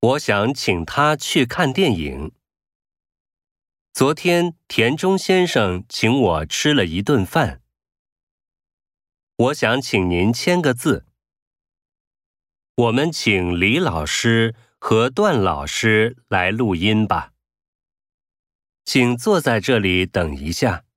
我想请他去看电影。昨天田中先生请我吃了一顿饭。我想请您签个字。我们请李老师和段老师来录音吧。请坐在这里等一下。